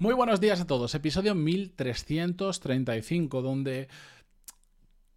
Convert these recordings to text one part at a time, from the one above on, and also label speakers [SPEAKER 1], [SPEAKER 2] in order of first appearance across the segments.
[SPEAKER 1] Muy buenos días a todos, episodio 1335, donde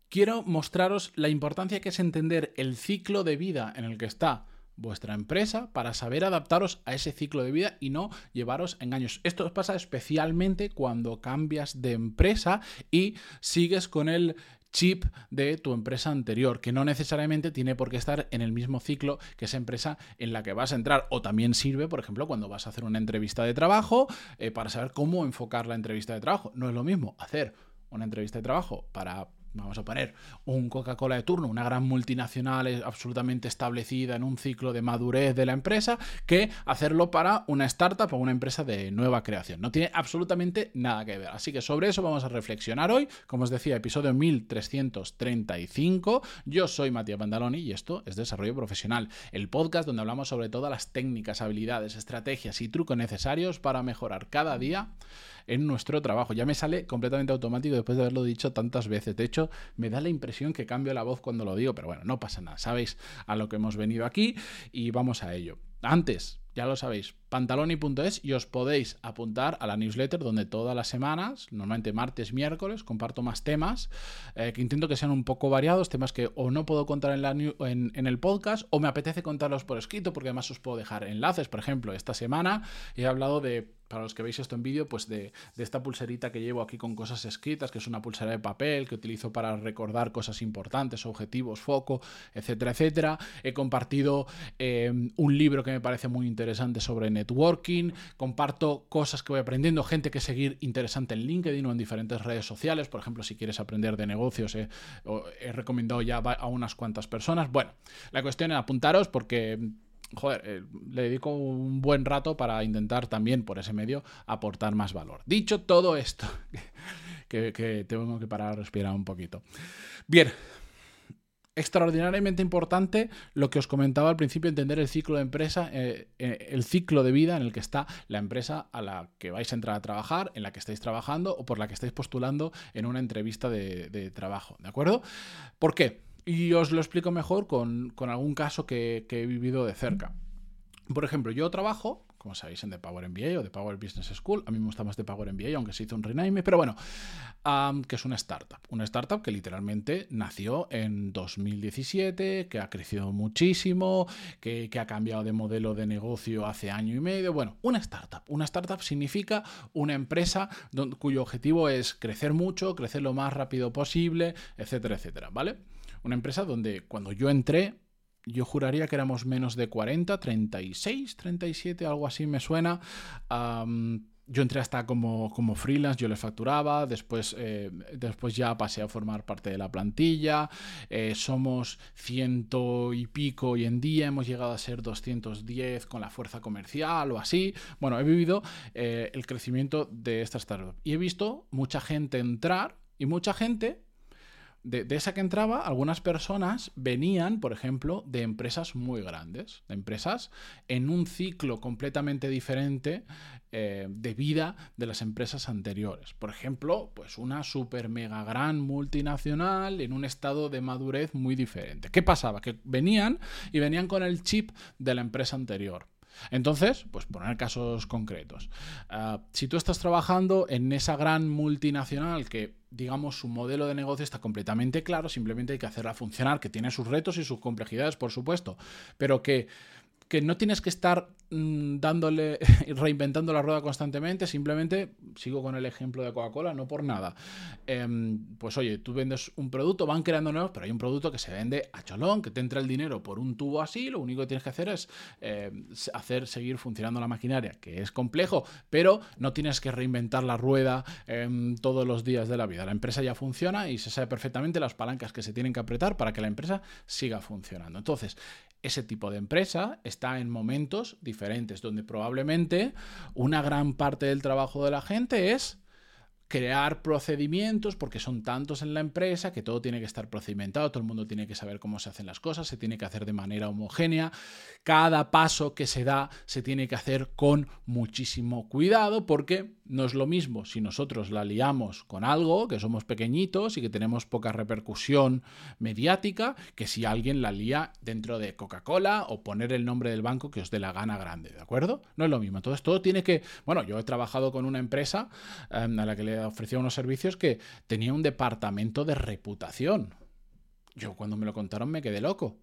[SPEAKER 1] quiero mostraros la importancia que es entender el ciclo de vida en el que está vuestra empresa para saber adaptaros a ese ciclo de vida y no llevaros engaños. Esto pasa especialmente cuando cambias de empresa y sigues con el chip de tu empresa anterior, que no necesariamente tiene por qué estar en el mismo ciclo que esa empresa en la que vas a entrar. O también sirve, por ejemplo, cuando vas a hacer una entrevista de trabajo eh, para saber cómo enfocar la entrevista de trabajo. No es lo mismo hacer una entrevista de trabajo para vamos a poner un Coca-Cola de turno, una gran multinacional absolutamente establecida en un ciclo de madurez de la empresa, que hacerlo para una startup o una empresa de nueva creación. No tiene absolutamente nada que ver. Así que sobre eso vamos a reflexionar hoy. Como os decía, episodio 1335. Yo soy Matías Pandaloni y esto es Desarrollo Profesional, el podcast donde hablamos sobre todas las técnicas, habilidades, estrategias y trucos necesarios para mejorar cada día en nuestro trabajo. Ya me sale completamente automático después de haberlo dicho tantas veces. De hecho, me da la impresión que cambio la voz cuando lo digo, pero bueno, no pasa nada. Sabéis a lo que hemos venido aquí y vamos a ello. Antes, ya lo sabéis, pantaloni.es y os podéis apuntar a la newsletter donde todas las semanas, normalmente martes, miércoles, comparto más temas eh, que intento que sean un poco variados, temas que o no puedo contar en, en, el podcast o me apetece contarlos por escrito porque además os puedo dejar enlaces. Por ejemplo, esta semana he hablado de para los que veis esto en vídeo, pues de, de, esta pulserita que llevo aquí con cosas escritas, que es una pulsera de papel que utilizo para recordar cosas importantes, objetivos, foco, etcétera, etcétera. He compartido eh, un libro que me parece muy interesante sobre networking, comparto cosas que voy aprendiendo, gente que seguir interesante en LinkedIn o en diferentes redes sociales, por ejemplo, si quieres aprender de negocios, he recomendado ya a unas cuantas personas. Bueno, la cuestión es apuntaros porque joder, eh, le dedico un buen rato para intentar también por ese medio aportar más valor. Dicho todo esto, que, tengo que parar a respirar un poquito. Bien, extraordinariamente importante lo que os comentaba al principio, entender el ciclo de empresa, eh, eh, el ciclo de vida en el que está la empresa a la que vais a entrar a trabajar, en la que estáis trabajando o por la que estáis postulando en una entrevista de, trabajo. ¿De acuerdo? ¿Por qué? Y os lo explico mejor con, algún caso que, que he vivido de cerca. Por ejemplo, yo trabajo como sabéis, en The Power MBA o The Power Business School. A mí me gusta más The Power MBA, aunque se hizo un rename, pero bueno, que es una startup. Una startup que literalmente nació en 2017, que ha crecido muchísimo, que, ha cambiado de modelo de negocio hace año y medio. Bueno, una startup. Una startup significa una empresa cuyo objetivo es crecer mucho, crecer lo más rápido posible, etcétera, etcétera, ¿vale? Una empresa donde cuando yo entré yo juraría que éramos menos de 40, 36, 37, algo así me suena. yo entré hasta como, como, freelance, yo les facturaba, después, eh, después ya pasé a formar parte de la plantilla, eh, somos ciento y pico hoy en día, hemos llegado a ser 210 con la fuerza comercial o así. Bueno, he vivido eh, el crecimiento de esta startup y he visto mucha gente entrar y mucha gente de, esa que entraba, algunas personas venían, por ejemplo, de empresas muy grandes, de empresas en un ciclo completamente diferente eh, de vida de las empresas anteriores. Por ejemplo, pues una super mega gran multinacional en un estado de madurez muy diferente. ¿Qué pasaba? Que venían y venían con el chip de la empresa anterior. Entonces, pues poner casos concretos. Ah, si tú estás trabajando en esa gran multinacional que digamos, su modelo de negocio está completamente claro, simplemente hay que hacerla funcionar, que tiene sus retos y sus complejidades, por supuesto, pero que que no tienes que estar mm, dándole, reinventando la rueda constantemente, simplemente sigo con el ejemplo de Coca-Cola, no por nada. Em, pues oye, tú vendes un producto, van creando nuevos, pero hay un producto que se vende a cholón, que te entra el dinero por un tubo así, lo único que tienes que hacer es em, hacer seguir funcionando la maquinaria, que es complejo, pero no tienes que reinventar la rueda em, todos los días de la vida. La empresa ya funciona y se sabe perfectamente las palancas que se tienen que apretar para que la empresa siga funcionando. Entonces, ese tipo de empresa está en momentos diferentes, donde probablemente una gran parte del trabajo de la gente es crear procedimientos, porque son tantos en la empresa que todo tiene que estar procedimentado, todo el mundo tiene que saber cómo se hacen las cosas, se tiene que hacer de manera homogénea, cada paso que se da se tiene que hacer con muchísimo cuidado, porque no es lo mismo si nosotros la liamos con algo, que somos pequeñitos y que tenemos poca repercusión mediática, que si alguien la lía dentro de Coca-Cola o poner el nombre del banco que os dé la gana grande, ¿de acuerdo? No es lo mismo. Entonces todo tiene que... Bueno, yo he trabajado con una empresa em, a la que le ofrecía unos servicios que tenía un departamento de reputación. Yo cuando me lo contaron me quedé loco.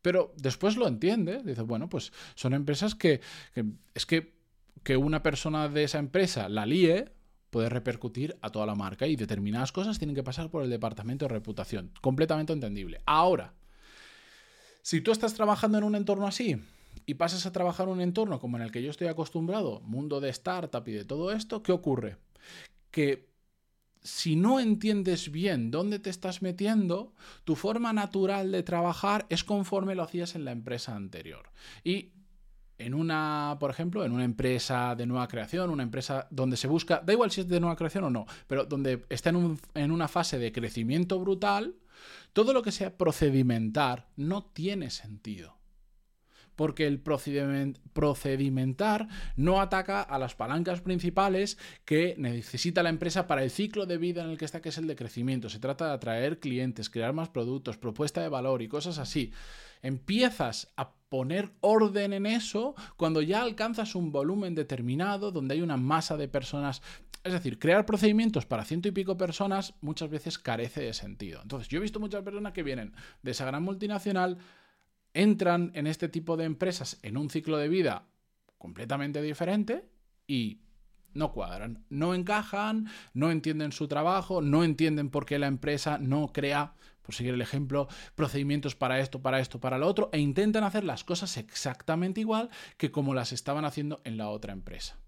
[SPEAKER 1] Pero después lo entiende. Dice, bueno, pues son empresas que, que es que que una persona de esa empresa la líe puede repercutir a toda la marca y determinadas cosas tienen que pasar por el departamento de reputación. Completamente entendible. Ahora, si tú estás trabajando en un entorno así y pasas a trabajar en un entorno como en el que yo estoy acostumbrado, mundo de startup y de todo esto, ¿qué ocurre? Que si no entiendes bien dónde te estás metiendo, tu forma natural de trabajar es conforme lo hacías en la empresa anterior. Y en una, por ejemplo, en una empresa de nueva creación, una empresa donde se busca, da igual si es de nueva creación o no, pero donde está en, en una fase de crecimiento brutal, todo lo que sea procedimentar no tiene sentido porque el procedimentar no ataca a las palancas principales que necesita la empresa para el ciclo de vida en el que está, que es el de crecimiento. Se trata de atraer clientes, crear más productos, propuesta de valor y cosas así. Empiezas a poner orden en eso cuando ya alcanzas un volumen determinado, donde hay una masa de personas. Es decir, crear procedimientos para ciento y pico personas muchas veces carece de sentido. Entonces, yo he visto muchas personas que vienen de esa gran multinacional, entran en este tipo de empresas en un ciclo de vida completamente diferente y no cuadran, no encajan, no entienden su trabajo, no entienden por qué la empresa no crea, por seguir el ejemplo, procedimientos para esto, para esto, para lo otro, e intentan hacer las cosas exactamente igual que como las estaban haciendo en la otra empresa.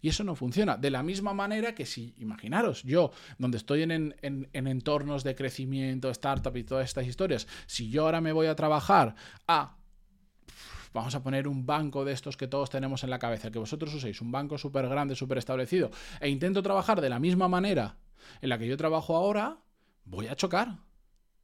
[SPEAKER 1] Y eso no funciona. De la misma manera que si, imaginaros, yo, donde estoy en, entornos de crecimiento, startup y todas estas historias, si yo ahora me voy a trabajar a vamos a poner un banco de estos que todos tenemos en la cabeza, que vosotros uséis, un banco súper grande, súper establecido, e intento trabajar de la misma manera en la que yo trabajo ahora, voy a chocar.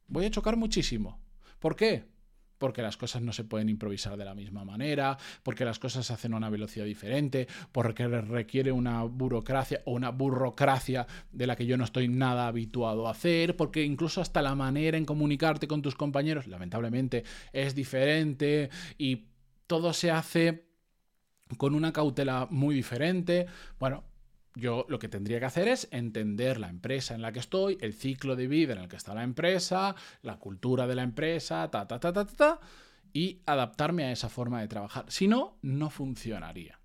[SPEAKER 1] Voy a chocar muchísimo. ¿Por qué? Porque las cosas no se pueden improvisar de la misma manera, porque las cosas se hacen a una velocidad diferente, porque requiere una burocracia o una burocracia de la que yo no estoy nada habituado a hacer, porque incluso hasta la manera en comunicarte con tus compañeros, lamentablemente, es diferente y todo se hace con una cautela muy diferente. Bueno, yo lo que tendría que hacer es entender la empresa en la que estoy, el ciclo de vida en el que está la empresa, la cultura de la empresa, ta, ta, ta, ta, ta, y adaptarme a esa forma de trabajar. Si no, no funcionaría.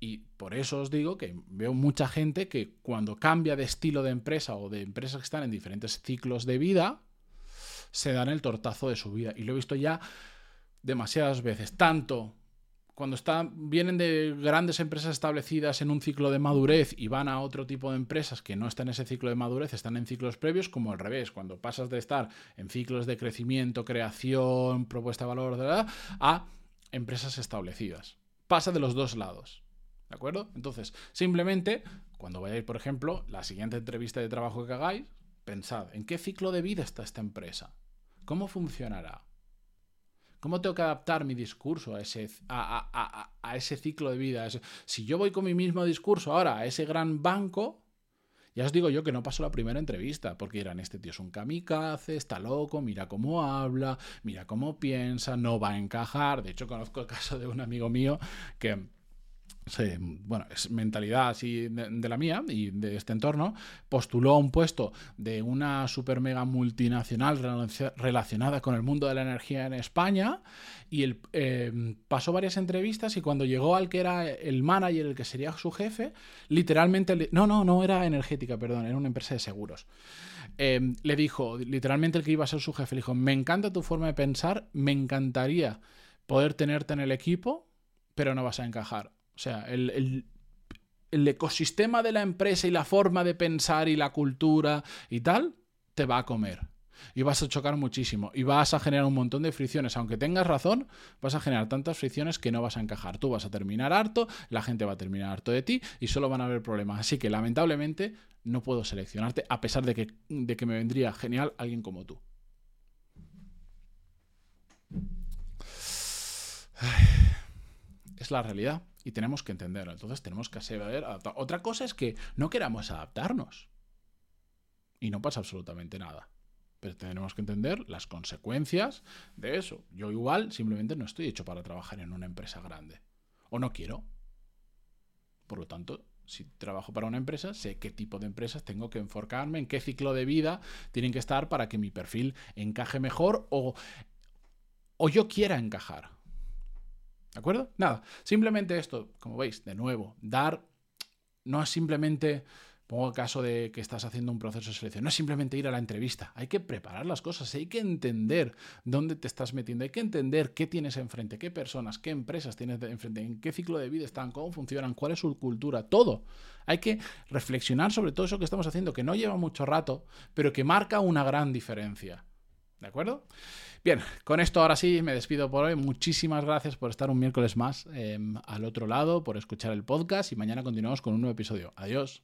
[SPEAKER 1] Y por eso os digo que veo mucha gente que cuando cambia de estilo de empresa o de empresas que están en diferentes ciclos de vida, se dan el tortazo de su vida. Y lo he visto ya demasiadas veces, tanto cuando vienen de grandes empresas establecidas en un ciclo de madurez y van a otro tipo de empresas que no están en ese ciclo de madurez, están en ciclos previos, como al revés, cuando pasas de estar en ciclos de crecimiento, creación, propuesta de valor, a empresas establecidas. Pasa de los dos lados. ¿De acuerdo? Entonces, simplemente, cuando vayáis, por ejemplo, la siguiente entrevista de trabajo que hagáis, pensad, ¿en qué ciclo de vida está esta empresa? ¿Cómo funcionará? ¿Cómo tengo que adaptar mi discurso a ese, a, ese ciclo de vida? Si yo voy con mi mismo discurso ahora a ese gran banco, ya os digo yo que no paso la primera entrevista, porque dirán, este tío es un kamikaze, está loco, mira cómo habla, mira cómo piensa, no va a encajar. De hecho, conozco el caso de un amigo mío que bueno, es mentalidad así de, la mía y de este entorno, postuló a un puesto de una super mega multinacional relacionada con el mundo de la energía en España y él em, pasó varias entrevistas y cuando llegó al que era el manager, el que sería su jefe, literalmente, no, no, no era energética, perdón, era una empresa de seguros. Em, le dijo, literalmente el que iba a ser su jefe, le dijo, me encanta tu forma de pensar, me encantaría poder tenerte en el equipo, pero no vas a encajar o sea, el, ecosistema de la empresa y la forma de pensar y la cultura y tal, te va a comer. Y vas a chocar muchísimo. Y vas a generar un montón de fricciones. Aunque tengas razón, vas a generar tantas fricciones que no vas a encajar. Tú vas a terminar harto, la gente va a terminar harto de ti y solo van a haber problemas. Así que lamentablemente no puedo seleccionarte, a pesar de que, de que me vendría genial alguien como tú. Es la realidad. Y tenemos que entenderlo. Entonces tenemos que saber adaptar. Otra cosa es que no queramos adaptarnos. Y no pasa absolutamente nada. Pero tenemos que entender las consecuencias de eso. Yo igual simplemente no estoy hecho para trabajar en una empresa grande. O no quiero. Por lo tanto, si trabajo para una empresa, sé qué tipo de empresas tengo que enfocarme, en qué ciclo de vida tienen que estar para que mi perfil encaje mejor o, o yo quiera encajar. ¿De acuerdo? Nada, simplemente esto, como veis, de nuevo, dar no es simplemente Pongo el caso de que estás haciendo un proceso de selección. No es simplemente ir a la entrevista. Hay que preparar las cosas. Hay que entender dónde te estás metiendo. Hay que entender qué tienes enfrente, qué personas, qué empresas tienes enfrente, en qué ciclo de vida están, cómo funcionan, cuál es su cultura, todo. Hay que reflexionar sobre todo eso que estamos haciendo, que no lleva mucho rato, pero que marca una gran diferencia. ¿De acuerdo? Bien, con esto ahora sí me despido por hoy. Muchísimas gracias por estar un miércoles más em, al otro lado, por escuchar el podcast y mañana continuamos con un nuevo episodio. Adiós.